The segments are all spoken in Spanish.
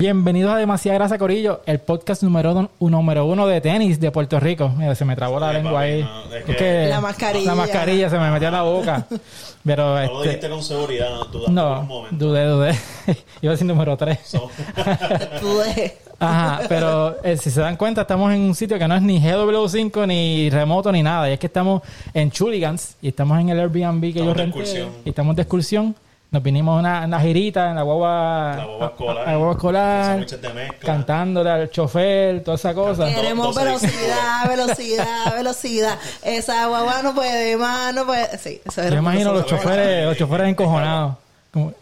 Bienvenidos a Demasiada Grasa Corillo, el podcast número, uno- número uno de tenis de Puerto Rico. Mira, se me trabó la lengua papi, ahí. no, es Es que- que La mascarilla. La mascarilla se me metió en la boca. Pero No lo dijiste este, con seguridad, no dudaste por un no, momento. dudé, dudé. Iba a decir número 3. So- Tú de- Ajá, pero eh, si se dan cuenta, estamos en un sitio que no es ni GW5, ni remoto, ni nada. Y es que estamos en Chuligans y estamos en el Airbnb que Estamos yo renté. Y estamos de excursión. Nos vinimos una, una girita en la guagua, La guagua escolar. a- a la guagua escolar, sándwiches de mezcla. cantándole al chofer, toda esa cosa. Queremos velocidad, velocidad, velocidad. Esa guagua no puede más, no puede. Sí, eso Yo imagino los choferes, los choferes encojonados. Como-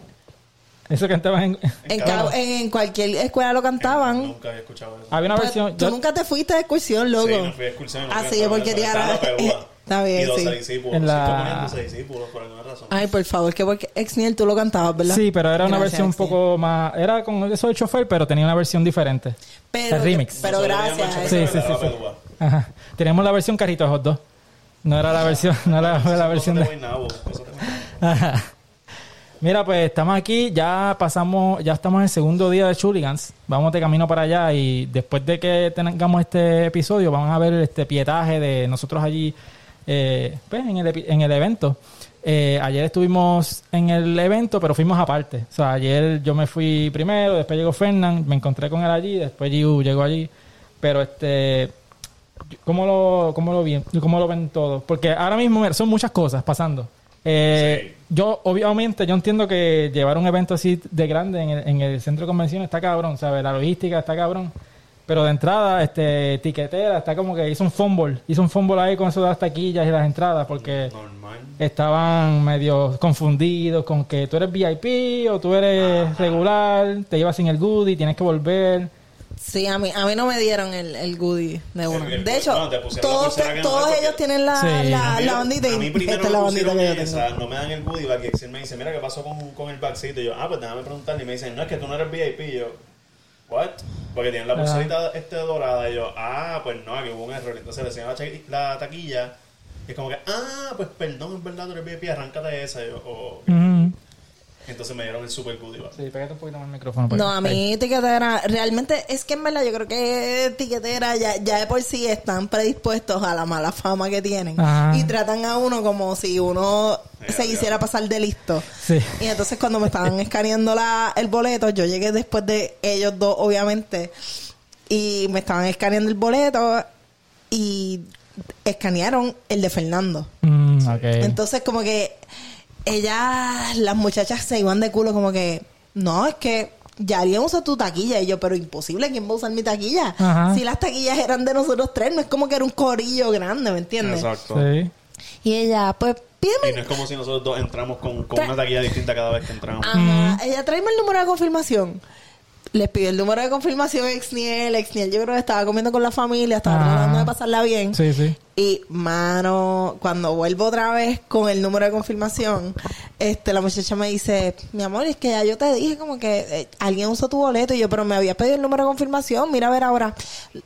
eso cantaban en... En, en cualquier escuela lo cantaban. Nunca había escuchado eso. Había una Pues, versión... tú yo- nunca te fuiste de excursión, loco. Sí, no fui a excursión. no Ah, esa- porque pelúa. Está bien, Y dos sí. discípulos. En la- Sí, ponían 12 discípulos por alguna razón. Ay, por favor, que porque Exniel tú lo cantabas, ¿verdad? Sí, pero era una Gracias, versión un poco más... Era con eso del chofer, pero tenía una versión diferente. Pero, el remix. Pero gracias. teníamos Sí, sí, sí. Ajá. Teníamos la versión carrito de hot dog. No era la versión... No era la Esas versión de... Ajá. Mira, pues estamos aquí, ya pasamos, ya estamos en el segundo día de Chuligans. Vamos de camino para allá y después de que tengamos este episodio, vamos a ver este pietaje de nosotros allí eh, pues, en, el, en el evento. Eh, ayer estuvimos en el evento, pero fuimos aparte. O sea, ayer yo me fui primero, después llegó Fernán, me encontré con él allí, después Giu llegó allí. Pero este, ¿Cómo lo, cómo lo, vi- cómo lo ven todos? Porque ahora mismo son muchas cosas pasando. Eh, Yo, obviamente, yo entiendo que llevar un evento así de grande en el, en el centro de convenciones está cabrón, ¿sabes? La logística está cabrón. Pero de entrada, este, tiquetera, está como que hizo un fumble. Hizo un fumble ahí con eso de las taquillas y las entradas, porque Normal. estaban medio confundidos con que tú eres VIP o tú eres regular, te llevas sin el goodie, tienes que volver. Sí, a mí, a mí no me dieron el, el goodie de uno. De hecho, no, te todos, que no ellos tienen la, Sí. la, A mí- la bandita y a mí primero esta es la me bandita que yo esa, tengo. no me dan el goodie y Exil me dice, mira, ¿qué pasó con, con el bagcito? Y yo, ah, pues déjame preguntarle. Y me dicen, no, es que tú no eres VIP. Y yo, ¿what? Porque tienen la pulserita este dorada. Y yo, ah, pues no, aquí hubo un error. Entonces le enseñan la, taquilla. Y es como que, ah, pues perdón, es verdad, tú eres VIP, arráncate esa. Y yo, oh. Entonces me dieron el super goodie bag. Sí, pégate un poquito más el micrófono. para No, a mí tiquetera, realmente es que en verdad yo creo que tiquetera ya, ya de por sí están predispuestos a la mala fama que tienen Ajá. y tratan a uno como si uno se quisiera pasar de listo. Sí. Y entonces cuando me estaban escaneando la, el boleto, yo llegué después de ellos dos, obviamente, y me estaban escaneando el boleto y escanearon el de Fernando. Mm, ok. Entonces, como que ellas, las muchachas se iban de culo, como que, no, es que ya alguien usa tu taquilla. Y yo, pero imposible, ¿quién va a usar mi taquilla? Ajá. Si las taquillas eran de nosotros tres, no es como que era un corillo grande, ¿me entiendes? Exacto. Sí. Y ella, pues, Y pídeme. no es como si nosotros dos entramos con, con una taquilla distinta cada vez que entramos. Ajá. Ella, tráeme el número de confirmación. Les pidió el número de confirmación Exniel. Exniel, yo creo que estaba comiendo con la familia, estaba tratando de pasarla bien. Sí, sí. Y, mano, cuando vuelvo otra vez con el número de confirmación, este, la muchacha me dice, mi amor, es que ya yo te dije como que eh, alguien usó tu boleto y yo, pero me había pedido el número de confirmación, mira a ver ahora,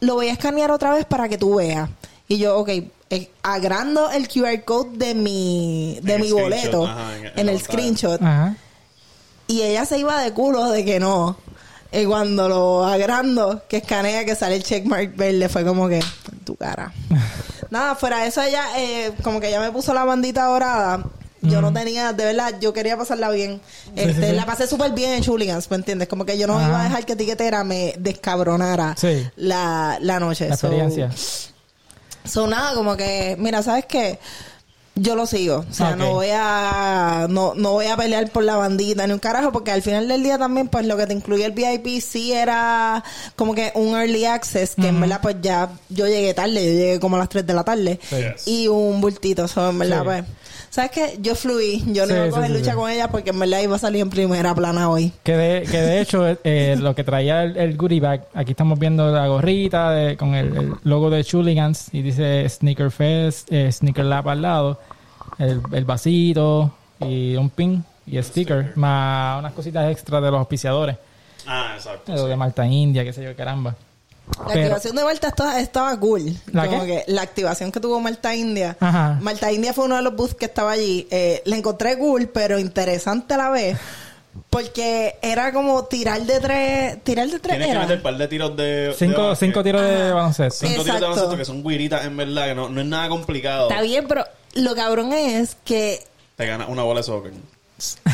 lo voy a escanear otra vez para que tú veas. Y yo, ok, eh, agrando el QR code de mi, de En mi boleto ajá, en- en en la el pantalla. screenshot. Ajá. Y ella se iba de culo de que no. Y cuando lo agrando, que escanea que sale el checkmark verde, fue como que en tu cara. Nada, fuera de eso ella, eh, como que ella me puso la bandita dorada. Yo no tenía, de verdad, yo quería pasarla bien. Este, sí, sí. La pasé súper bien en Chuligans, ¿me entiendes? Como que yo no Ajá. iba a dejar que Tiquetera me descabronara la, la noche. La So- experiencia. So, nada, como que, mira, ¿sabes qué? Yo lo sigo. O sea, no voy a no, no voy a pelear por la bandita ni un carajo, porque al final del día también, pues lo que te incluye el VIP sí era como que un early access, que en verdad, pues ya yo llegué tarde, yo llegué como a las 3 de la tarde, Sí. Yes. y un bultito, so, en verdad, Sí. pues. ¿Sabes qué? Yo fluí, yo no Sí, iba a coger sí, lucha sí. con ella porque en verdad iba a salir en primera plana hoy. Que de, que de hecho, eh, lo que traía el, el goodie bag, aquí estamos viendo la gorrita de- con el, el logo de Chuligans y dice Sneaker Fest, eh, Sneaker Lab al lado, el, el vasito y un pin y el sticker, más unas cositas extra de los auspiciadores, Ah, exacto. lo de Malta India, qué sé yo, caramba. La Pero- activación de Malta estaba, estaba cool. ¿La Como qué? que la activación que tuvo Malta India. Ajá. Malta India fue uno de los booths que estaba allí. Eh, la encontré cool, pero interesante a la vez. Porque era como tirar de tres, tirar de tres Tienes que era. meter un par de tiros de. Cinco, cinco tiros de baloncesto. Cinco tiros de baloncesto que son guiritas, en verdad, que no, no es nada complicado. Está bien, pero lo cabrón es que Te ganas una bola de soccer.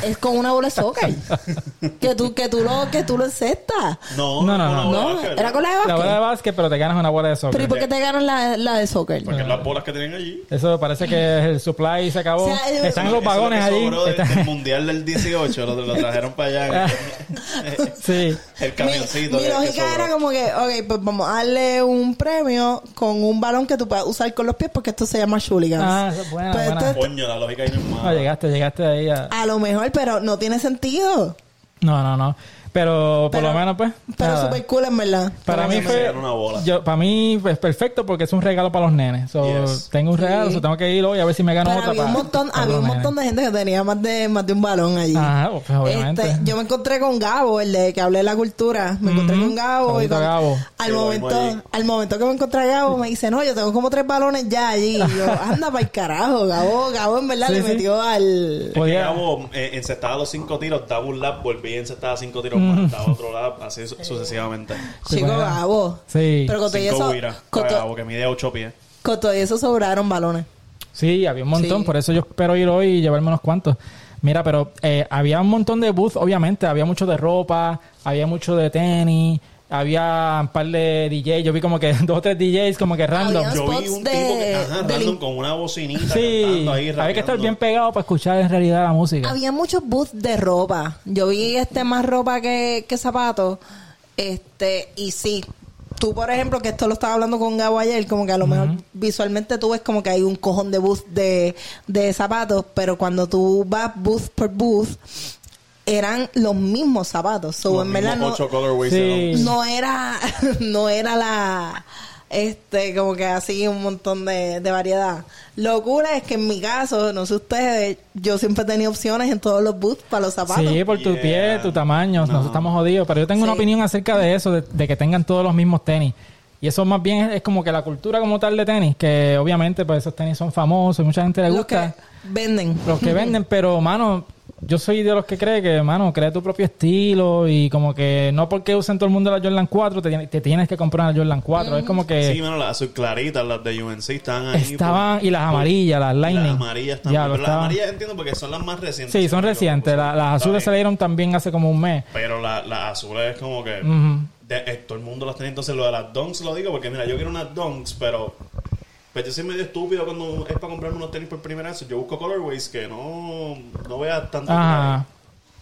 Es con una bola de soccer. que tú, que tú lo, que tú lo encestas. No, No, no, con no. la bola de No, básquet, era con la de La básquet. bola de básquet, pero te ganas una bola de Pero ¿y soccer. por qué te ganan la, la de soccer? Porque las bolas que tienen allí. Eso parece que el supply se acabó. O sea, yo- Están los vagones allí. del mundial del 18, lo, lo trajeron para allá. sí. el Mi, camioncito. mi lógica era como que, ok, pues vamos a darle un premio con un balón que tú puedas usar con los pies porque esto se llama Shooligans. Ah, eso es buena, Pues Coño, la lógica ahí no es No, mala. llegaste, llegaste ahí a... a lo mejor, pero no tiene sentido. No, no, no. Pero por Pero- lo menos, pues. Pero nada. super cool en verdad. Para Como mí fue. gana una bola. Yo, para mí es perfecto porque es un regalo para los nenes. So, Yes. Tengo un regalo, Sí. so tengo que ir hoy a ver si me gano Pero otra. había un para- montón, para había un montón de gente que tenía más de, más de un balón allí. Ajá, pues, obviamente. Este, yo me encontré con Gabo, el de que hablé de la cultura. Me encontré Ujú. con Gabo. y con- Gabo. Al, momento, al momento que me encontré a Gabo, me dice, no, yo tengo como tres balones ya allí. Y yo, anda para el carajo. Gabo, Gabo en verdad Sí, le sí. metió al... Podía- Gabo eh, encestaba los cinco tiros, daba un lap, volvía y encestaba cinco tiros daba otro lap, así su- sucesivamente. Chico. Gabo. Sí. Pero con todo, y Cinco eso, guiras con, para to- Gabo, que mide ocho pies. con todo y eso sobraron balones. Sí, había un montón, Sí. por eso yo espero ir hoy y llevarme unos cuantos. Mira, pero eh, había un montón de booths, obviamente, había mucho de ropa, había mucho de tenis, había un par de DJs, yo vi como que dos o tres DJs como que random. Había- Yo vi un de- tipo que, ajá, de random con una bocinita Sí, cantando ahí, había que estar bien pegado para escuchar en realidad la música. Había muchos booths de ropa. Yo vi este más ropa que, que zapatos. Este, y sí. Tú, por ejemplo, que esto lo estaba hablando con Gabo ayer, como que a lo mejor visualmente tú ves como que hay un cojón de booth de, de zapatos, pero cuando tú vas booth por booth, eran los mismos zapatos. So, Los en verdad no, ocho colorways Sí. de los- no era, no era la, este, como que así un montón de, de variedad. Lo cool es que en mi caso, no sé ustedes, yo siempre tenía opciones en todos los booths para los zapatos. Sí, por tu Yeah. pie, tu tamaño, No. nosotros estamos jodidos, pero yo tengo una opinión acerca de eso, de, de que tengan todos los mismos tenis. Y eso más bien es, es como que la cultura como tal de tenis, que obviamente pues esos tenis son famosos y mucha gente le Los gusta. que venden. los que venden, pero mano, yo soy de los que cree que, mano, crea tu propio estilo y como que no porque usen todo el mundo la Jordan 4 te, te tienes que comprar la Jordan 4. Es como que Sí, bueno, las azul claritas, las de UNC estaban ahí. estaban, por- y las por- amarillas, las Lightning. Las amarillas también. Ya, pero las amarillas entiendo porque son las más recientes. Sí, son recientes. equivoco. La- las azules salieron también hace como un mes. Pero la- las azules es como que... De- eh, todo el mundo las tiene. Entonces, lo de las donks lo digo porque, mira, yo quiero unas donks, pero... Pues yo soy medio estúpido cuando es para comprarme unos tenis por primera vez. Yo busco colorways que no, no vea tanto. Ajá.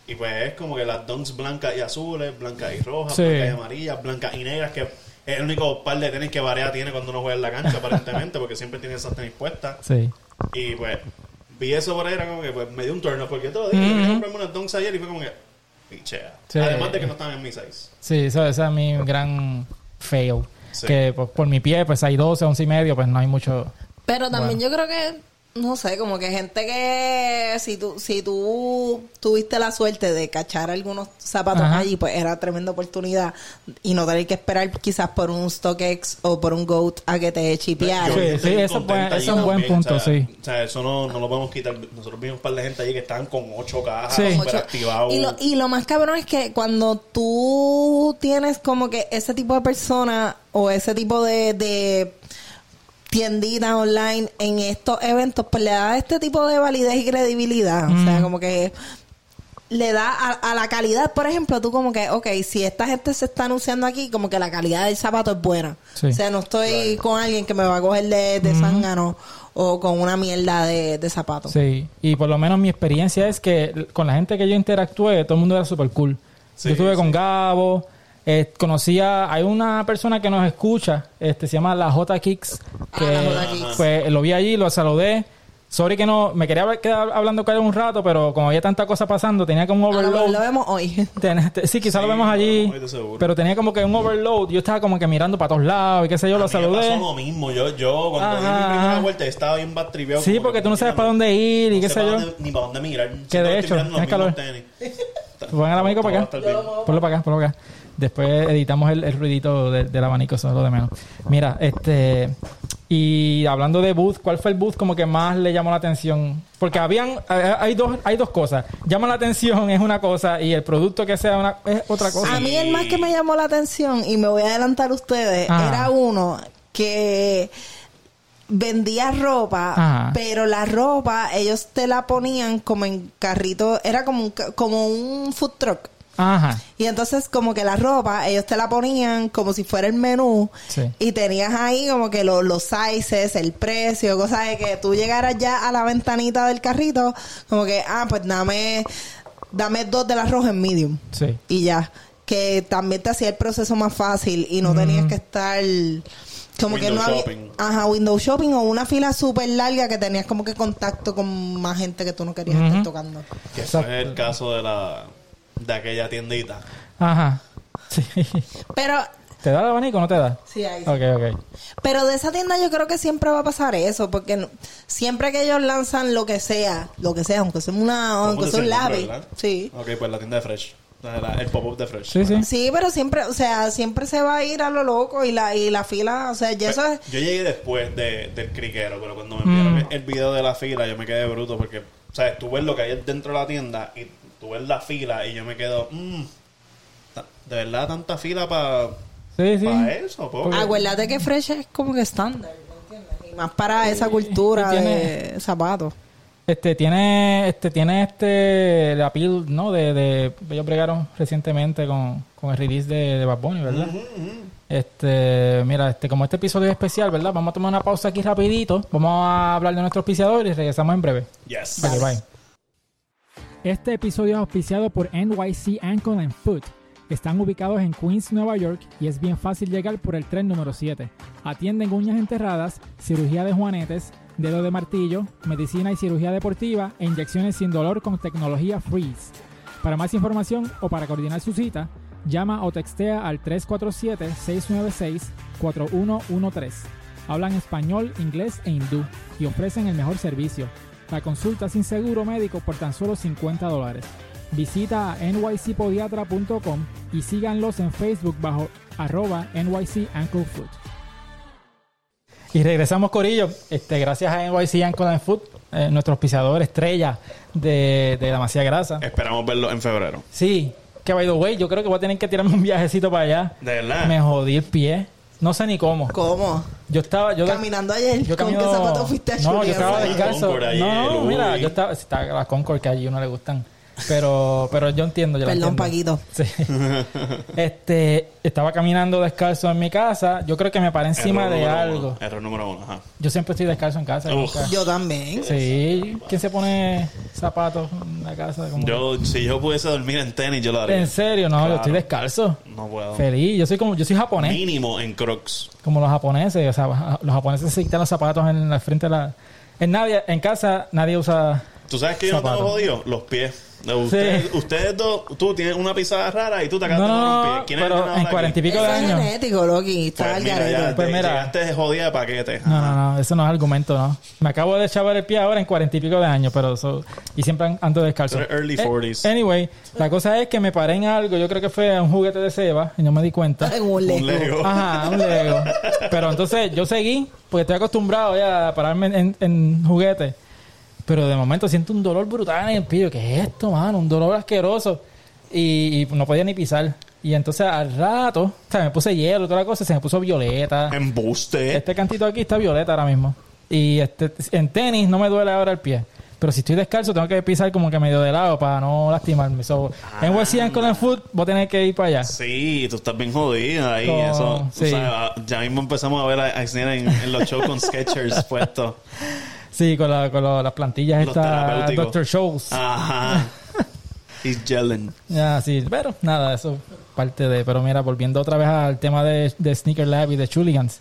Y pues es como que las donks blancas y azules, blancas y rojas, Sí. blancas y amarillas, blancas y negras, que es el único par de tenis que Varea tiene cuando uno juega en la cancha, aparentemente, porque siempre tiene esas tenis puestas. Sí. Y pues vi eso por ahí, era como que pues, me dio un turn up, porque yo te lo dije, yo quería comprarme unas donks ayer y fue como que, pichea. Sí. Además de que no estaban en mi size. Sí, eso, ese es mi gran fail. Sí. Que pues, por mi pie, pues hay 12, 11 y medio, pues no hay mucho. Pero también yo creo que, no sé, como que gente que si tú, si tú tuviste la suerte de cachar algunos zapatos Ajá. allí, pues era tremenda oportunidad y no tener que esperar quizás por un StockX o por un GOAT a que te chipeara. Sí, sí, eso es un buen punto, o sea, sí. O sea, eso no, no lo podemos quitar. Nosotros vimos un par de gente allí que estaban con ocho cajas, Sí. super Ocho- activados. Y lo, y lo más cabrón es que cuando tú tienes como que ese tipo de persona o ese tipo de, de tiendita online en estos eventos, pues le da este tipo de validez y credibilidad. O sea, como que le da a, a la calidad, por ejemplo, tú como que, ok, si esta gente se está anunciando aquí, como que la calidad del zapato es buena. Sí. O sea, no estoy con alguien que me va a coger de, de zángano o con una mierda de, de zapato. Sí, y por lo menos mi experiencia es que con la gente que yo interactué, todo el mundo era súper cool. Sí, yo estuve sí. con Gabo, eh, conocía, hay una persona que nos escucha, este se llama la J Kicks, Ah, que la J pues lo vi allí, lo saludé. Sorry que no, me quería haber quedado hablando con él un rato, pero como había tanta cosa pasando, tenía como un A lo mejor overload. lo vemos hoy. Ten- te- sí, quizás Sí, lo vemos lo allí, de seguro. pero tenía como que un overload. Yo estaba como que mirando para todos lados y qué sé yo, A lo mí me saludé. pasó lo mismo. Yo, yo cuando di mi primera vuelta, estaba bien batribeado. Sí, porque que, tú no sabes para dónde ir y no qué sé yo. dónde- ni para dónde mirar. Que de Siento hecho, tienes calor. tenis. Pon el amigo para acá. Ponlo para acá, ponlo para acá. Después editamos el, el ruidito de- del abanico, eso es lo de menos. Mira, este... Y hablando de booth, ¿cuál fue el booth como que más le llamó la atención? Porque habían... eh, Hay dos, hay dos cosas. Llama la atención es una cosa y el producto que sea una, es otra cosa. A mí el más que me llamó la atención, y me voy a adelantar a ustedes, Ajá. era uno que vendía ropa, Ajá. pero la ropa ellos te la ponían como en carrito, era como un, como un food truck. Ajá. Y entonces como que la ropa, ellos te la ponían como si fuera el menú Sí. y tenías ahí como que lo- los sizes, el precio, cosa de que tú llegaras ya a la ventanita del carrito, como que, ah, pues dame, dame dos de las rojas en medium Sí. y ya. Que también te hacía el proceso más fácil y no tenías que estar como que Window no había... shopping. Ajá, window shopping o una fila súper larga que tenías como que contacto con más gente que tú no querías estar Ujú. tocando. Que Exacto. fue el caso de la de aquella tiendita. Ajá. Sí. Pero... ¿Te da el abanico o no te da? Sí, ahí sí. Ok, ok. Pero de esa tienda yo creo que siempre va a pasar eso, porque no- siempre que ellos lanzan lo que sea, lo que sea, aunque sea una, ¿Cómo aunque se sea un verdad? sí. Ok, pues la tienda de Fresh. El pop-up de Fresh. Sí, sí. Sí, pero siempre, o sea, siempre se va a ir a lo loco y la, y la fila, o sea, ya eso es, Yo llegué después de, del criquero, pero cuando me Mm. enviaron el video de la fila, yo me quedé bruto porque, ¿sabes? Tú ves lo que hay dentro de la tienda y tú ves la fila y yo me quedo, mmm, ¿de verdad tanta fila para Sí, sí. eso? po? acuérdate que Fresh es como que estándar, ¿me entiendes? Y más para esa cultura de zapatos. Este tiene, este tiene este la pil, ¿no? De, de ellos bregaron recientemente con, con el release de, de Bad Bunny, ¿verdad? Este, mira, este, como este episodio es especial, ¿verdad? Vamos a tomar una pausa aquí rapidito. Vamos a hablar de nuestro auspiciador y regresamos en breve. Yes. Ok, bye. Este episodio es auspiciado por NYC Ankle and Foot. Están ubicados en Queens, Nueva York y es bien fácil llegar por el tren número 7. Atienden uñas enterradas, cirugía de juanetes, dedo de martillo, medicina y cirugía deportiva e inyecciones sin dolor con tecnología Freeze. Para más información o para coordinar su cita, llama o textea al 347-696-4113. Hablan español, inglés e hindú y ofrecen el mejor servicio. La consulta sin seguro médico por tan solo 50 dólares. Visita a nycpodiatra.com y síganlos en Facebook bajo arroba NYC Ankle Foot. Y regresamos, Corillo. Este, gracias a NYC Ankle and Foot, eh, nuestro auspiciador estrella de, de la Masía Grasa. Esperamos verlo en febrero. Sí, que by the way, yo creo que voy a tener que tirarme un viajecito para allá. De verdad. Me jodí el pie. No sé ni cómo. ¿Cómo? Yo estaba. Yo Caminando ayer, yo ¿con camino- qué zapatos fuiste a No, yo estaba descalzo. No, no, mira, yo estaba. Está la Concord que allí no le gustan. Pero, pero yo entiendo, yo Perdón. Paquito. Sí. Este, estaba caminando descalzo en mi casa. Yo creo que me paré encima Error de algo. uno. Error número uno, ajá. Yo siempre estoy descalzo en casa. Nunca- Yo también. Sí. ¿Quién se pone zapatos en la casa? Como- Yo, si yo pudiese dormir en tenis, yo lo haría. En serio, no, yo estoy descalzo. No puedo. Feliz. Yo soy como, yo soy japonés. Mínimo en crocs. como los japoneses, o sea, los japoneses se quitan los zapatos en la frente de la... En, nadie, en casa nadie usa... ¿Tú sabes que yo no tengo jodido? Los pies. Ustedes, ustedes dos, tú tienes una pisada rara y tú te acabas No, de un no, pie. ¿Quién es pero el ganador en cuarenta y pico de Eso es años... genético, Loki. Está Pues al mira, garete. ya Pues te mira. llegaste de jodida de paquete. No, no, no, eso no es argumento, no. Me acabo de chavar el pie ahora en cuarenta y pico de años, pero eso... Y siempre ando descalzo. Early Eh, 40s. anyway, la cosa es que me paré en algo, yo creo que fue un juguete de Seba, y no me di cuenta. En un Lego. Un Lego. Ajá, un Lego. Pero entonces yo seguí, porque estoy acostumbrado ya a pararme en, en juguetes. Pero de momento siento un dolor brutal en el pie. ¿Qué es esto, mano? Un dolor asqueroso. Y, y no podía ni pisar. Y entonces al rato, o sea, me puse hielo toda la cosa, se me puso violeta. Embuste. Este cantito aquí está violeta ahora mismo. Y este en tenis no me duele ahora el pie. Pero si estoy descalzo, tengo que pisar como que medio de lado para no lastimarme. So, en WC Ankle and Foot voy a tener que ir para allá. Sí, tú estás bien jodida ahí. Con- eso, o sea, ya mismo empezamos a ver a, a en, en los shows con Sketchers puestos. Sí, con, la- con la- las plantillas estas. Dr. Shows. Ajá. He's gelling. Ya, sí, pero nada, eso es parte de. Pero mira, volviendo otra vez al tema de, de Sneaker Lab y de Chuligans.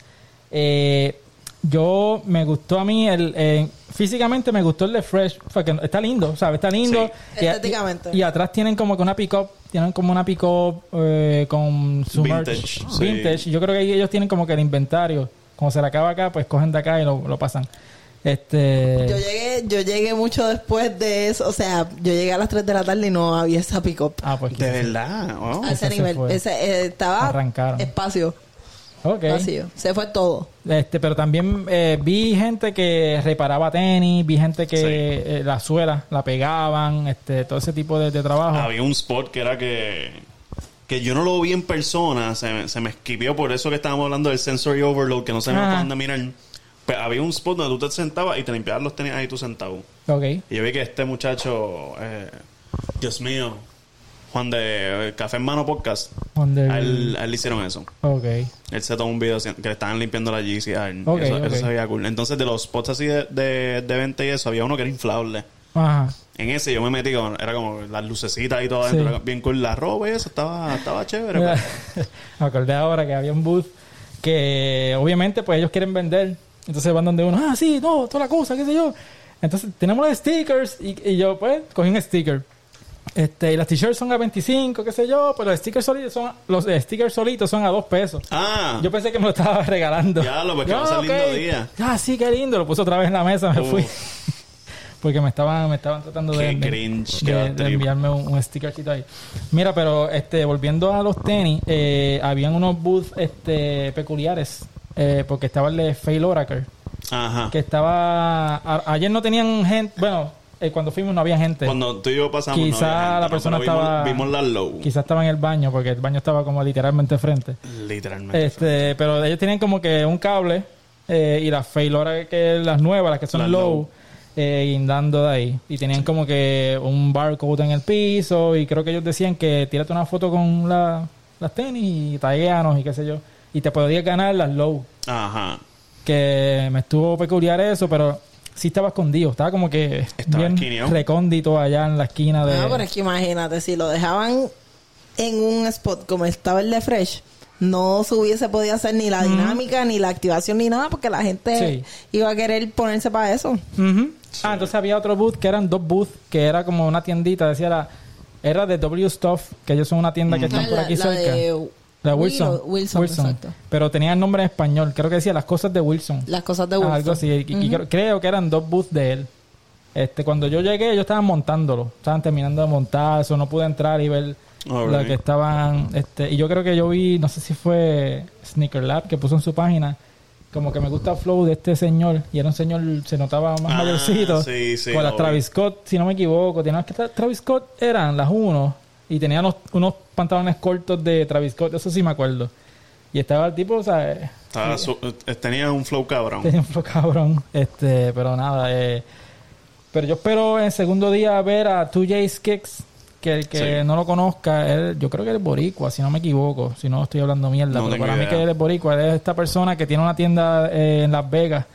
Eh, yo me gustó a mí el eh, físicamente me gustó el de Fresh porque está lindo sabes está lindo Sí. Y- Estéticamente. y, y atrás tienen como que una pick up tienen como una pick up eh, con su merch Vintage, sí. vintage yo creo que ahí ellos tienen como que el inventario como se le acaba acá pues cogen de acá y lo, lo pasan Este. Yo llegué, yo llegué mucho después de eso. O sea, yo llegué a las 3 de la tarde y no había esa pick-up. Ah, pues De verdad. oh. a ese ese se nivel. Ese, eh, estaba Arrancaron. espacio Ok. vacío. Se fue todo. Este, pero también eh, vi gente que reparaba tenis, vi gente que Sí. eh, la suela la pegaban, este, todo ese tipo de, de trabajo. Había un spot que era que. Que yo no lo vi en persona, se, me- se me esquivió por eso que estábamos hablando del sensory overload, que no sabía Ajá. por dónde mirar. Pero había un spot donde tú te sentabas y te limpiabas los tenis ahí tú sentado. Ok. Y yo vi que este muchacho, eh, Dios mío, Juan de eh, Café en Mano Podcast, a él, a él le hicieron eso. Ok. Él se tomó un video que le estaban limpiando la GC a él. Ok, eso, ok. eso se veía cool. Entonces, de los spots así de, de, de venta y eso, había uno que era inflable. Ajá. En ese yo me metí con, era como las lucecitas y todo Sí. adentro, era bien cool. La ropa y eso estaba, estaba chévere. Pues. Me acordé ahora que había un booth que obviamente pues ellos quieren vender. Entonces van donde uno, ah, sí, no, toda la cosa, qué sé yo. Entonces tenemos los stickers y, y yo pues cogí un sticker. Este, y las t-shirts son a 25, qué sé yo, pero los stickers solitos son, los eh, stickers solitos son a 2 pesos. Ah, Yo pensé que me lo estaba regalando. Ya, lo, porque Yo, va a ser lindo día. Ah, sí, qué lindo. Lo puse otra vez en la mesa, me fui. Porque me estaban, me estaban tratando de, Qué de- cringe, de- de trip. enviarme un, un stickercito ahí. Mira, pero este, volviendo a los tenis, eh, habían unos booths este, peculiares. Eh, porque estaba el de Fail Oracle. ajá. Que estaba. a- ayer no tenían gente. Bueno, eh, cuando fuimos no había gente. Cuando tú y yo pasamos, no Quizá había gente, la persona Pero vimos- estaba- Vimos, la low. Quizás estaba en el baño, porque el baño estaba como literalmente frente. Literalmente. Este, pero ellos tienen como que un cable eh, y las Failora que las nuevas, las que son Las low, low. eh, guindando de ahí. Y tenían como que un barcode en el piso y creo que ellos decían que tírate una foto con la- las tenis y tagueanos y qué sé yo. Y te podías ganar las low. Ajá. Que me estuvo peculiar eso, pero sí estaba escondido. Estaba como que Estaba bien recóndito allá en la esquina de... Ah, pero es que imagínate, si lo dejaban en un spot como estaba el de Fresh, no se hubiese podido hacer ni la dinámica, ni la activación, ni nada, porque la gente Sí. iba a querer ponerse para eso. Ujú. Ah, entonces había otro booth que eran dos booths, que era como una tiendita, decía la, era de W Stuff, que ellos son una tienda que están por La- aquí la cerca. de La Wilson. Wilson, exacto. Pero tenía el nombre en español, creo que decía las cosas de Wilson. Las cosas de Ah, Wilson. algo así. Y- y creo, creo que eran dos booths de él. Este, cuando yo llegué, ellos estaban montándolo. Estaban terminando de montar, eso no pude entrar y ver lo Alright. que estaban. Este, y yo creo que yo vi, no sé si fue Sneaker Lab que puso en su página. Como que me gusta el flow de este señor. Y era un señor, se notaba más Ah, mayorcito. sí, sí, Con las Travis Scott, si no me equivoco. Tenía que Travis Scott eran las uno. Y tenía unos, unos pantalones cortos de Travis Scott, eso sí me acuerdo. Y estaba el tipo, o sea, Estaba su- eh, tenía un flow cabrón. Tenía un flow cabrón. Este, pero nada, eh, pero yo espero en el segundo día ver a 2J's Kicks. Que el que Sí. no lo conozca, él- yo creo que él es boricua, si no me equivoco, si no estoy hablando mierda. No pero para mí idea. que él es boricua, él es esta persona que tiene una tienda eh, en Las Vegas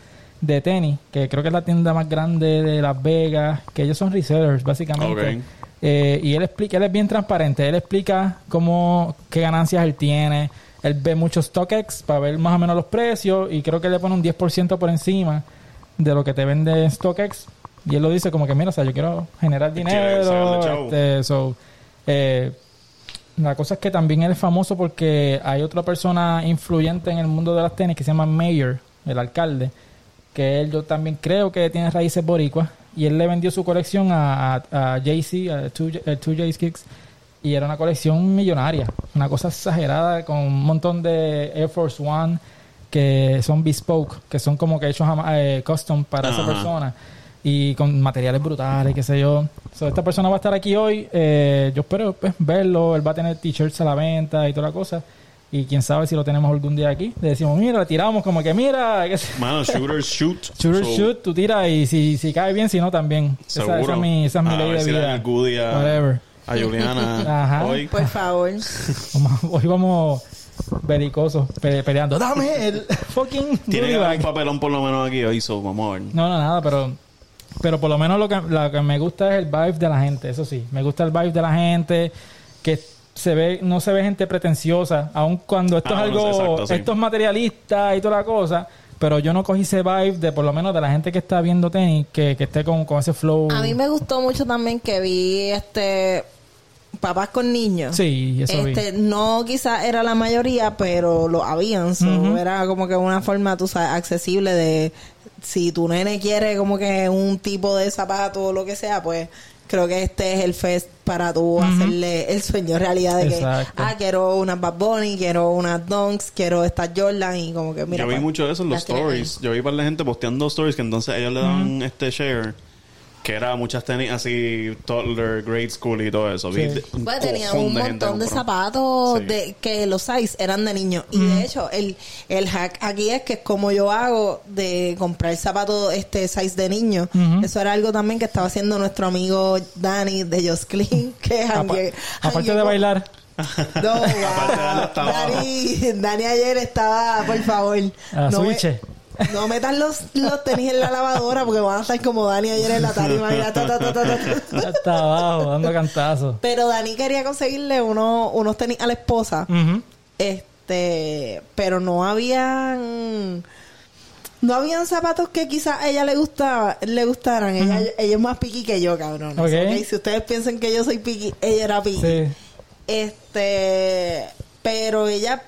de tenis, que creo que es la tienda más grande de Las Vegas, que ellos son resellers, básicamente. Eh, y él explica, él es bien transparente, él explica cómo, qué ganancias él tiene, él ve muchos StockX para ver más o menos los precios y creo que le pone un 10% por encima de lo que te vende en StockX. Y él lo dice como que mira, o sea, yo quiero generar dinero, este, so, eh, la cosa es que también él es famoso porque hay otra persona influyente en el mundo de las tenis que se llama Mayor, el alcalde, que él yo también creo que tiene raíces boricuas y él le vendió su colección a, a, a Jay-Z, a 2J el 2J's Kicks y era una colección millonaria, una cosa exagerada con un montón de Air Force One que son bespoke, que son como que hechos eh, custom para esa persona y con materiales brutales, qué sé yo. So, esta persona va a estar aquí hoy, eh, yo espero pues, verlo, él va a tener t-shirts a la venta y toda la cosa. Y quién sabe si lo tenemos algún día aquí. Le decimos, mira, tiramos como que mira, Mano, shooters shoot. Shooter So, shoot, tú tiras y si, si cae bien, si no también. Esa, Seguro. esa es mi, esa es mi A ley ver de si vida. Whatever. a Juliana Ajá. hoy. Por favor. Vamos- hoy vamos belicosos, pe- peleando. ¡Dame el fucking Tiene que haber un papelón por lo menos aquí hoy, so vamos a ver. No, no, nada, pero pero por lo menos lo que, lo que me gusta es el vibe de la gente, eso sí. Me gusta el vibe de la gente, que se ve, no se ve gente pretenciosa, aun cuando esto Ah, es algo, exacto, sí. esto es materialista y toda la cosa, pero yo no cogí ese vibe de por lo menos de la gente que está viendo tenis, que, que esté con, con ese flow. A mí me gustó mucho también que vi este papás con niños. Sí, eso vi. este, no quizás era la mayoría, pero lo habían. so. Era como que una forma, tú sabes, accesible de, si tu nene quiere como que un tipo de zapato o lo que sea, pues creo que este es el fest para tú hacerle el sueño realidad de Exacto. que, ah, quiero unas Bad Bunny, quiero unas Dunks, quiero estas Jordan y como que mira. yo vi pues, mucho de eso en los stories. Yo vi para la gente posteando stories que entonces ellos le daban este share. Que era muchas tenis así, toddler, grade school y todo eso. Sí. un Pues tenía cojón un de montón de zapatos Sí. de que los size eran de niños. Y de hecho, el, el hack aquí es que es como yo hago de comprar zapatos este size de niño. Eso era algo también que estaba haciendo nuestro amigo Dani de Just Clean, que Apa- aparte de bailar. No, abajo. Dani, Dani ayer estaba, por favor. A no, me-. No metas los, los tenis en la lavadora porque van a estar como Dani ayer en la tarima. mira, ta, ta, ta. Hasta abajo, dando cantazos. Pero Dani quería conseguirle uno, unos tenis a la esposa. Este, pero no habían no habían zapatos que quizás a ella le gustaba, le gustaran. Ella, ella es más piqui que yo, cabrón. Ok. Si ustedes piensan que yo soy piqui, ella era piqui. Sí. Este, pero ella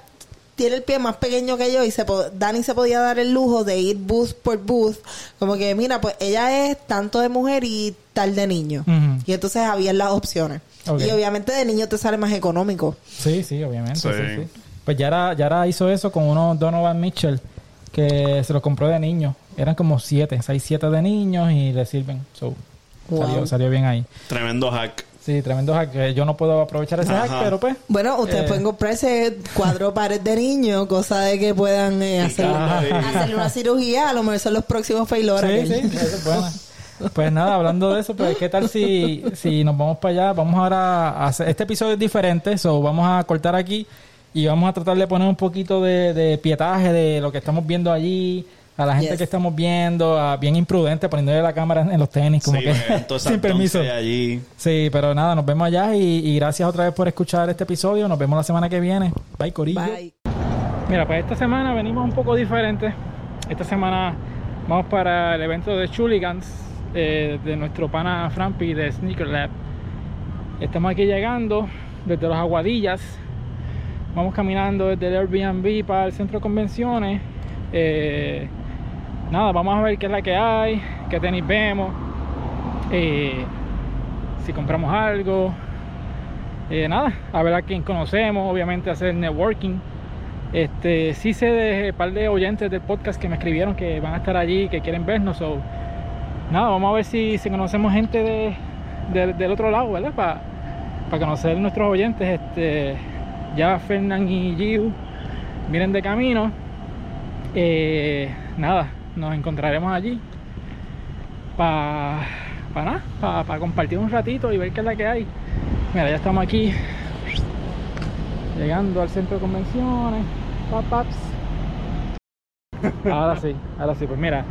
tiene el pie más pequeño que yo y se po- Dani se podía dar el lujo de ir booth por booth. Como que, mira, pues ella es tanto de mujer y tal de niño. Y entonces había las opciones. Y obviamente de niño te sale más económico. Sí, sí, obviamente. Sí. sí, sí. Pues Yara, Yara hizo eso con unos Donovan Mitchell que se los compró de niño. Eran como siete, seis, siete de niños y le sirven. So, Wow. salió, salió bien ahí. Tremendo hack. Sí, tremendo hack. que Yo no puedo aprovechar ese hack, pero pues. Bueno, ustedes Eh. pueden comprarse cuatro pares de niños, cosa de que puedan eh, hacer, Ajá. hacerle una cirugía. A lo mejor son los próximos Failora. Sí, sí, eso es bueno. Pues nada, hablando de eso, pues qué tal si, si nos vamos para allá, vamos ahora a hacer, este episodio es diferente, so vamos a cortar aquí y vamos a tratar de poner un poquito de, de pietaje de lo que estamos viendo allí, a la gente Yes. que estamos viendo, a bien imprudente poniéndole la cámara en, los tenis, como Sí, que esas sin permiso. allí. Sí, pero nada, nos vemos allá y, y gracias otra vez por escuchar este episodio, nos vemos la semana que viene. Bye, Corillo. Bye. Mira, pues esta semana venimos un poco diferente. Esta semana vamos para el evento de Chuligans eh, de nuestro pana Frampi de Sneaker Lab. Estamos aquí llegando desde los Aguadillas. Vamos caminando desde el Airbnb para el centro de convenciones. Eh, nada, vamos a ver qué es la que hay, qué tenis vemos, eh, si compramos algo. Eh, nada, a ver a quién conocemos, obviamente hacer networking. Este, sí sé de un par de oyentes del podcast que me escribieron que van a estar allí, que quieren vernos. So, nada, vamos a ver si, conocemos gente de, de- del otro lado, ¿verdad? Para conocer nuestros oyentes. Este, ya Fernán y Giu vienen de camino. Eh, nada, nos encontraremos allí para nada, para compartir un ratito y ver qué es la que hay. Mira, ya estamos aquí llegando al centro de convenciones. Ahora sí, ahora sí, pues mira,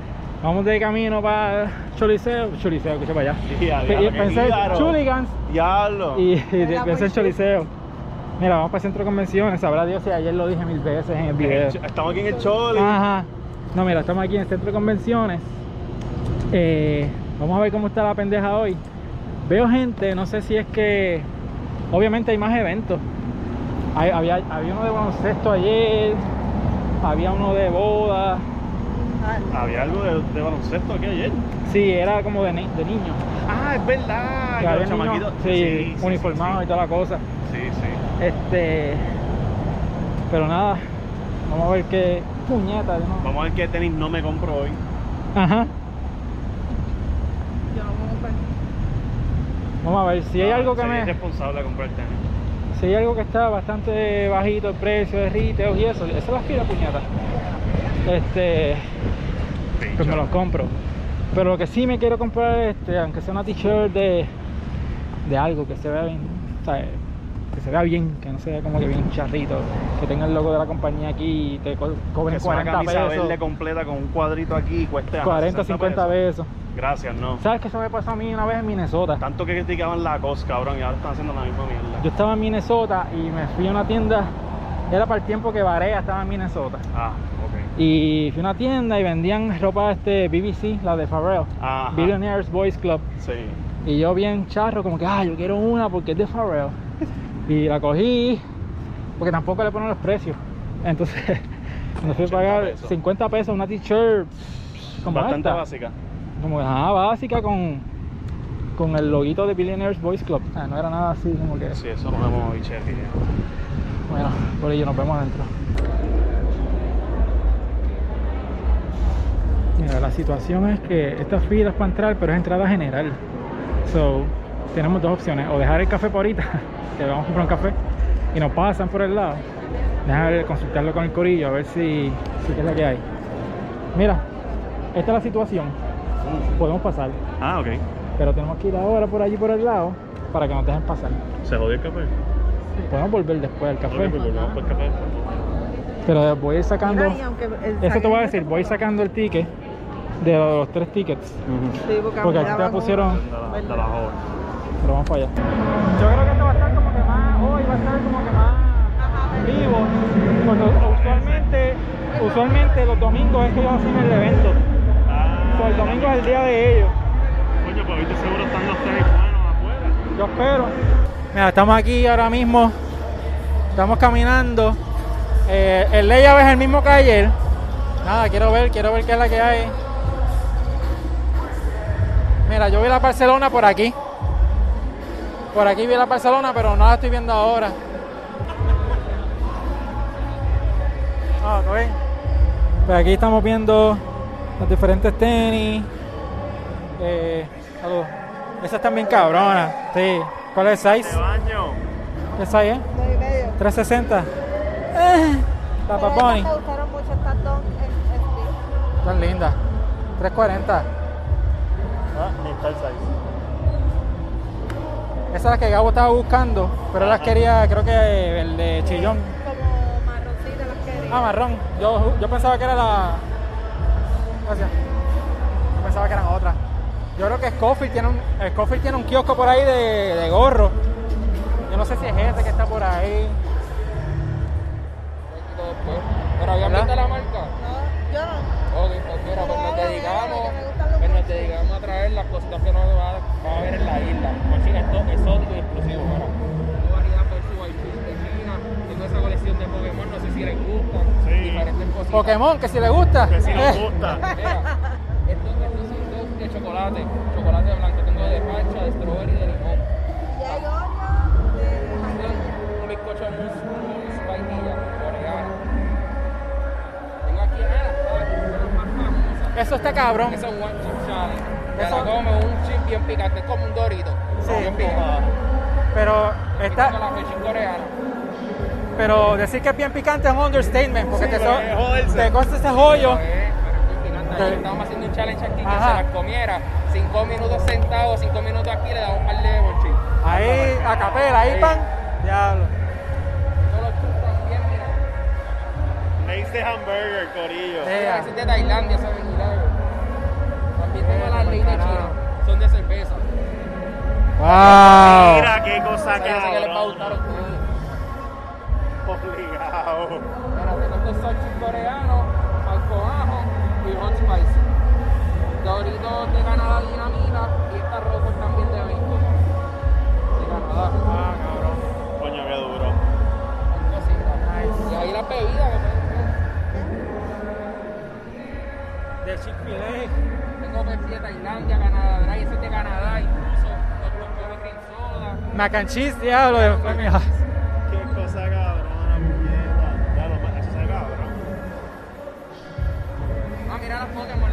vamos de camino para Choliseo, Choliseo, que se vaya. diablo, Pensé. Chuligans Diablo. y, pensé Choliseo. Mira, vamos para el centro de convenciones, sabrá Dios si ayer lo dije mil veces en el video. Estamos aquí en el Choli. Ajá. No, mira, estamos aquí en el centro de convenciones. Eh, vamos a ver cómo está la pendeja hoy. Veo gente, no sé si es que. Obviamente hay más eventos. Hay- había, había uno de baloncesto ayer, había uno de boda. Había algo de, de baloncesto aquí ayer. Sí, era como de, ni- de niños. Ah, es verdad. Que había niños, sí, sí, uniformados sí, y toda la cosa. Sí, sí. Este. Pero nada, vamos a ver qué puñeta. ¿no? Vamos a ver qué tenis no me compro hoy. Ajá. Yo no compré. Vamos a ver si hay algo que me. irresponsable a comprar tenis. Si hay algo que está bastante bajito el precio de retail y eso, eso las quiero puñata. Este, pues me los compro. Pero lo que sí me quiero comprar, este, aunque sea una t-shirt de, de algo que se vea bien, ¿sabes? Que se vea bien, que no se vea como que bien charrito, que tenga el logo de la compañía aquí y te co- cobren Que es una 40 camisa pesos, verde completa con un cuadrito aquí y cueste ajá, 40, 60 50 pesos. Gracias, no. ¿Sabes qué eso me pasó a mí una vez en Minnesota? Tanto que criticaban la COS, cabrón, y ahora están haciendo la misma mierda. Yo estaba en Minnesota y me fui a una tienda, era para el tiempo que Barea estaba en Minnesota. Ah, ok. Y fui a una tienda y vendían ropa este BBC, la de Pharrell, Ajá. Billionaires Boys Club. Sí. Y yo bien charro, como que, ah, yo quiero una porque es de Pharrell. Y la cogí, porque tampoco le ponen los precios. Entonces, me fui a 80 pagar pesos. 50 pesos una t-shirt Bastante esta. básica. Como ah, básica con, con el loguito de Billionaires Boys Club. Ah, no era nada así como que. Sí, eso lo vemos hoy, chef. Bueno, por ello nos vemos adentro. Mira, la situación es que esta fila es para entrar, pero es entrada general. So, tenemos dos opciones. O dejar el café por ahorita, que vamos a comprar un café, y nos pasan por el lado. Dejar consultarlo con el corillo, a ver si, si qué es la que hay. Mira, esta es la situación. Podemos pasar, Ah, ok. pero tenemos que ir ahora por allí por el lado para que nos dejen pasar. ¿Se jodió el café? Podemos volver después al café. Pues café. Pero voy a ir sacando. Eso te voy a decir, voy sacando el ticket de los tres tickets. Sí, porque, a aquí te pusieron. De la, de la joven. Pero vamos para allá. Yo creo que esto va a estar como que más. Hoy va a estar como que más vivo. Porque usualmente, usualmente los domingos es que ellos hacen el evento. Ah, O sea, el domingo es el día de ellos. Coño, pues ahorita seguro están los tenis buenos afuera. Yo espero. Mira, estamos aquí ahora mismo. Estamos caminando. Eh, el layout es el mismo que ayer. Nada, quiero ver, quiero ver qué es la que hay. Mira, yo vi la Barcelona por aquí. Por aquí vi la Barcelona, pero no la estoy viendo ahora. Ah, ¿está bien? Pues aquí estamos viendo los diferentes tenis. Eh, saludos. Esas están bien cabronas. Sí. ¿Cuál es el size? baño. ¿Qué size es? Medio. 360. Eh, la Paponi. estas Me gustaron mucho estas dos en- en- Están lindas. 340. Ah, ni está el size. Esas las que Gabo estaba buscando, pero las quería, creo que el de Chillón. como marroncita las quería. Ah, marrón. Yo, yo pensaba que era la. Gracias. Yo pensaba que eran otras. Yo creo que Scofield tiene un, Scofield tiene un kiosco por ahí de, de gorro. Yo no sé si es ese que está por ahí. Pero habían visto la marca. No, yo no. Ok, pues mira, pues nos dedicamos, pues nos dedicamos a traer las cositas que no va, va a haber en la isla. Así esto exótico y exclusivo, mira. Tengo variedad por su White de China, tengo esa colección de Pokémon, no sé si les gusta, Sí. diferentes cositas. Pokémon, que si le gusta. Que si Eh, gusta. Mira, estos, estos son dos de chocolate, chocolate blanco, tengo de parcha, de strawberry y de limón. Y hay otro de. Un bizcocho mousse, mousse vainilla, orégano. Tengo aquí, ah, las más famosas. Eso está cabrón. Eso es one chip challenge. Come un chip bien picante, es como un dorito. Sí. Bien picante. Pero Está... coreana. pero decir que es bien picante es un understatement, porque Sí, te, so- te costa ese joyo. Pero es, pero es bien picante. Sí. Ayer estábamos haciendo un challenge aquí que Ajá. se las comiera. Cinco minutos sentado, cinco minutos aquí, le damos un par de bolchis. Ahí, a capela, ahí pan. Diablo. Me hice hamburger, corillo. Sí. Ese es de Tailandia, ese de. China. Son de cerveza. Wow. Mira qué cosa sé que les va a gustar a cabrón. ustedes. Obligado. Mira, tengo estos salchis coreanos, sal con ajo y hot spice. Doritos de Canadá dinamita y estas rojos también de bacon. De Canadá. Ah, cabrón. Coño, qué duro. Nice. Y ahí las bebidas que ser. De Chick-fil-A. Pepsi de Tailandia, Canadá Dry, ese es de Canadá incluso. Los grupos de cream soda. Mac and cheese, diablo. de- mira. Qué cosa cabrona, puñeta. Ya lo más, eso sabe cabrón. Ah, mira las Pokémon.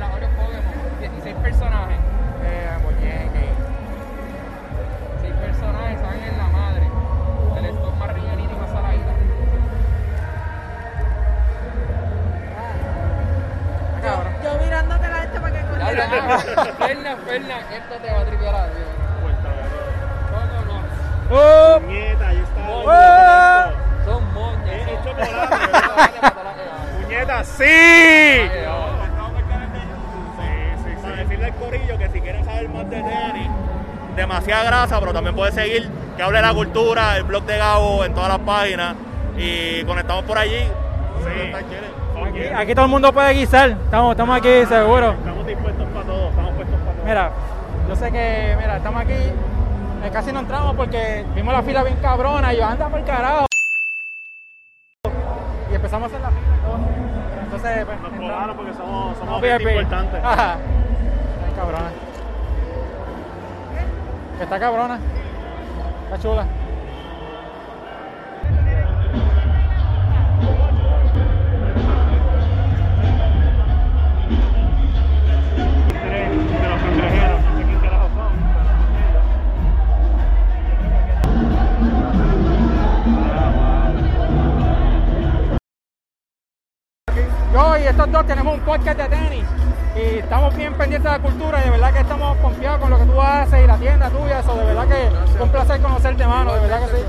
Que hable de la cultura, el blog de Gabo en todas las páginas y conectamos por allí. Sí. Aquí, aquí todo el mundo puede guisar. Estamos, estamos aquí seguro. Estamos dispuestos para todo, estamos puestos para todo. Mira, yo sé que, mira, estamos aquí. eh, casi no entramos porque vimos la fila bien cabrona. Y yo, anda por el carajo. Y empezamos a hacer la fila y todo. entonces pues, Nos cobraron porque somos, somos VIP. importantes. Ajá. Cabrona. Está cabrona chula. Hoy estos dos tenemos un podcast de bien pendientes de la cultura y de verdad que estamos confiados con lo que tú haces y la tienda tuya, eso de verdad que fue un placer conocerte, mano, de verdad que sí.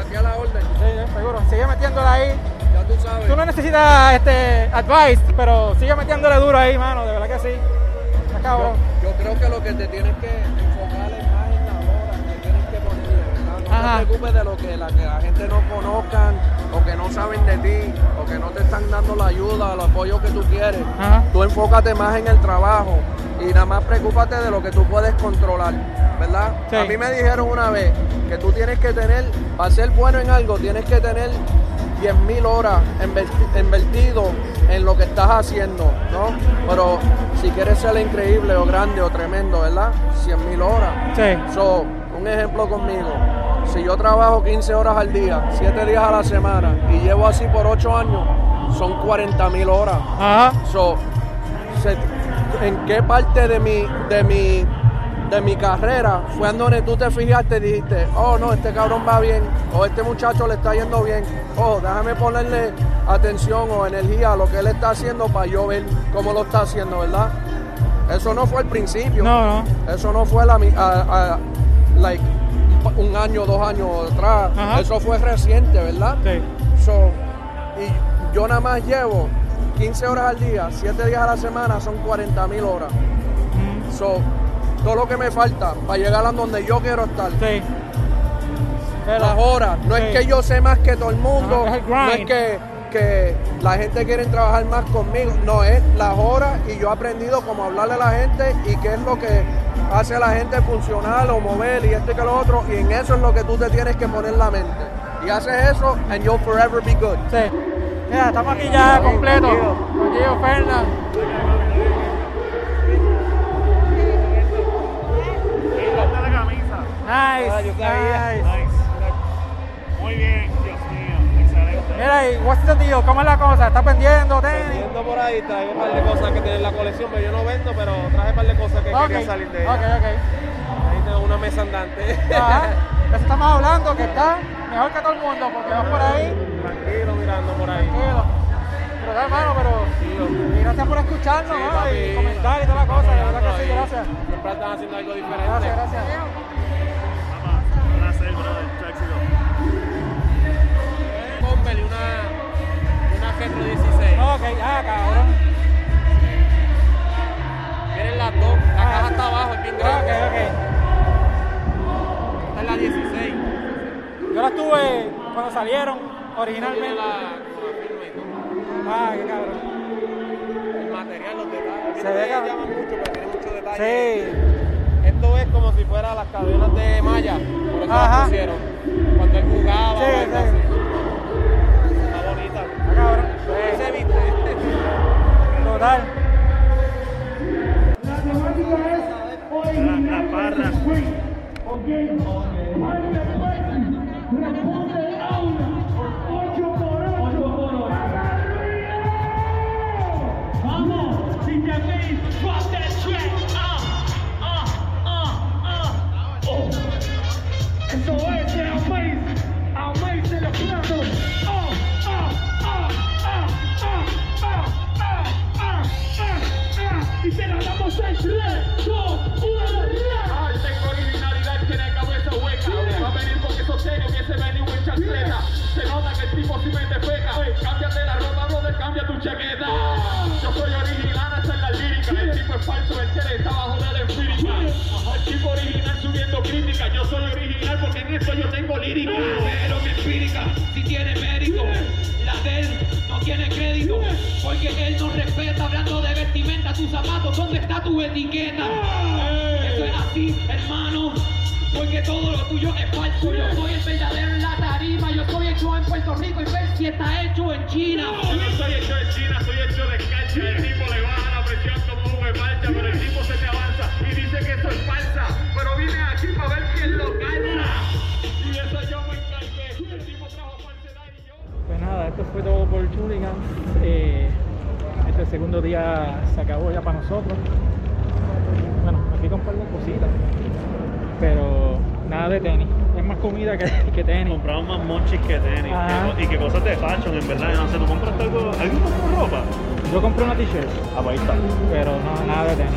Aquí a la orden, Sí, sí, seguro. Sigue metiéndola ahí. ya tú sabes. Tú no necesitas este advice, pero sigue metiéndole duro ahí, mano, de verdad que sí. Cabrón. Yo creo que lo que te tienes que enfocar es más en la hora que tienes que ponerle, ¿verdad? No Ajá. te preocupes de lo que la, que la gente no conozcan o que no saben de ti o que no te están dando la ayuda, el apoyo que tú quieres. Ajá. Tú enfócate más en el trabajo y nada más preocúpate de lo que tú puedes controlar, ¿verdad? Sí. A mí me dijeron una vez que tú tienes que tener, para ser bueno en algo, tienes que tener 10.000 horas inverti- invertido en lo que estás haciendo, ¿no? Pero si quieres ser increíble o grande o tremendo, ¿verdad? 100.000 horas. Sí. So, un ejemplo conmigo. Si yo trabajo 15 horas al día, 7 días a la semana y llevo así por 8 años, son 40.000 horas. Ajá. So, se- ¿en qué parte de mi, de mi, de mi carrera fue en donde tú te fijaste y dijiste, oh no, este cabrón va bien, o este muchacho le está yendo bien, oh, déjame ponerle atención o energía a lo que él está haciendo para yo ver cómo lo está haciendo, ¿verdad? Eso no fue el principio. No, no. Eso no fue la, a- like, un año, dos años atrás. Ajá. Eso fue reciente, ¿verdad? Sí. So, y yo nada más llevo 15 horas al día, 7 días a la semana, son 40 mil horas. Mm, So, todo lo que me falta para llegar a donde yo quiero estar. Sí. Las horas. No Sí. es que yo sé más que todo el mundo. Ajá, es el no es que, que la gente quiere trabajar más conmigo. No, es las horas y yo he aprendido cómo hablarle a la gente y qué es lo que hace a la gente funcionar o mover y esto y que lo otro. Y en eso es lo que tú te tienes que poner la mente. Y haces eso and you'll forever be good. Sí. Mira, estamos aquí ya completos. Con Gio. Nice. Ah, nice. Nice. Muy bien. Mira, y what's the deal? ¿Cómo es la cosa? ¿Estás vendiendo tenis? Viendo por ahí, traigo un par de cosas que tiene en la colección, pero yo no vendo, pero traje un par de cosas que Ok, quería salir de ok, ella. ok. Ahí tengo una mesa andante. Ajá. Eso estamos hablando, que está mejor que todo el mundo, porque vas por ahí, Tranquilo, mirando por ahí. tranquilo. Pero da, hermano, pero... Y gracias por escucharnos, Sí, ¿no? Y comentar y toda la cosa, de verdad que sí, Ahí. gracias. Siempre están haciendo algo diferente. Gracias, gracias. Una, Retro 16. Ok, ah, cabrón. Vienen las dos. La caja está abajo, es bien Ok, grande. ok. Esta es la 16. Yo la tuve cuando salieron originalmente. la, la. Ah, qué cabrón. El material, los detalles. Se Se ve ve cabrón. llama mucho, pero tiene muchos detalles. Sí. Esto es como si fuera las cadenas de malla. Por eso Ajá. las pusieron. Cuando él jugaba. Sí, o algo sí. así cabrón. Sí. Total. La temática es hoy la, parra. Okay. Responde a 8 por Vamos, si 6, 3, 2, 1, ya. Arte con originalidad tiene cabeza hueca. Va a venir con eso serio, hubiese venido en chancleta. Se nota que el tipo si me defeca. Cámbiate la ropa, brother, cambia tu chaqueta. Yo soy original, esa es la lírica. El tipo es falso, el que está bajo de la empírica. El tipo original subiendo crítica. Yo soy original porque en esto yo tengo lírica. Pero mi empírica, si tiene tiene crédito, porque él no respeta. Hablando de vestimenta, tus zapatos, ¿dónde está tu etiqueta? Eh. Eso es así, hermano. Porque todo lo tuyo es falso. Yo eh. soy el verdadero en la tarima. Yo soy hecho en Puerto Rico y ver si está hecho en China. Yo no soy hecho en China, soy hecho de cancha. El tipo le baja la presión como un marcha, pero el tipo se te avanza y dice que eso es falsa. Esto fue todo por Churigans. Eh, este segundo día se acabó ya para nosotros. Bueno, aquí con un par de cositas. Pero nada de tenis. Es más comida que, que tenis. Compramos más monchis que tenis que- y que cosas de fashion, en verdad. No sé, ¿tú compraste algo? ¿Alguien compró ropa? Yo compré una t-shirt, Ah, pues ahí está. pero no, nada de tenis.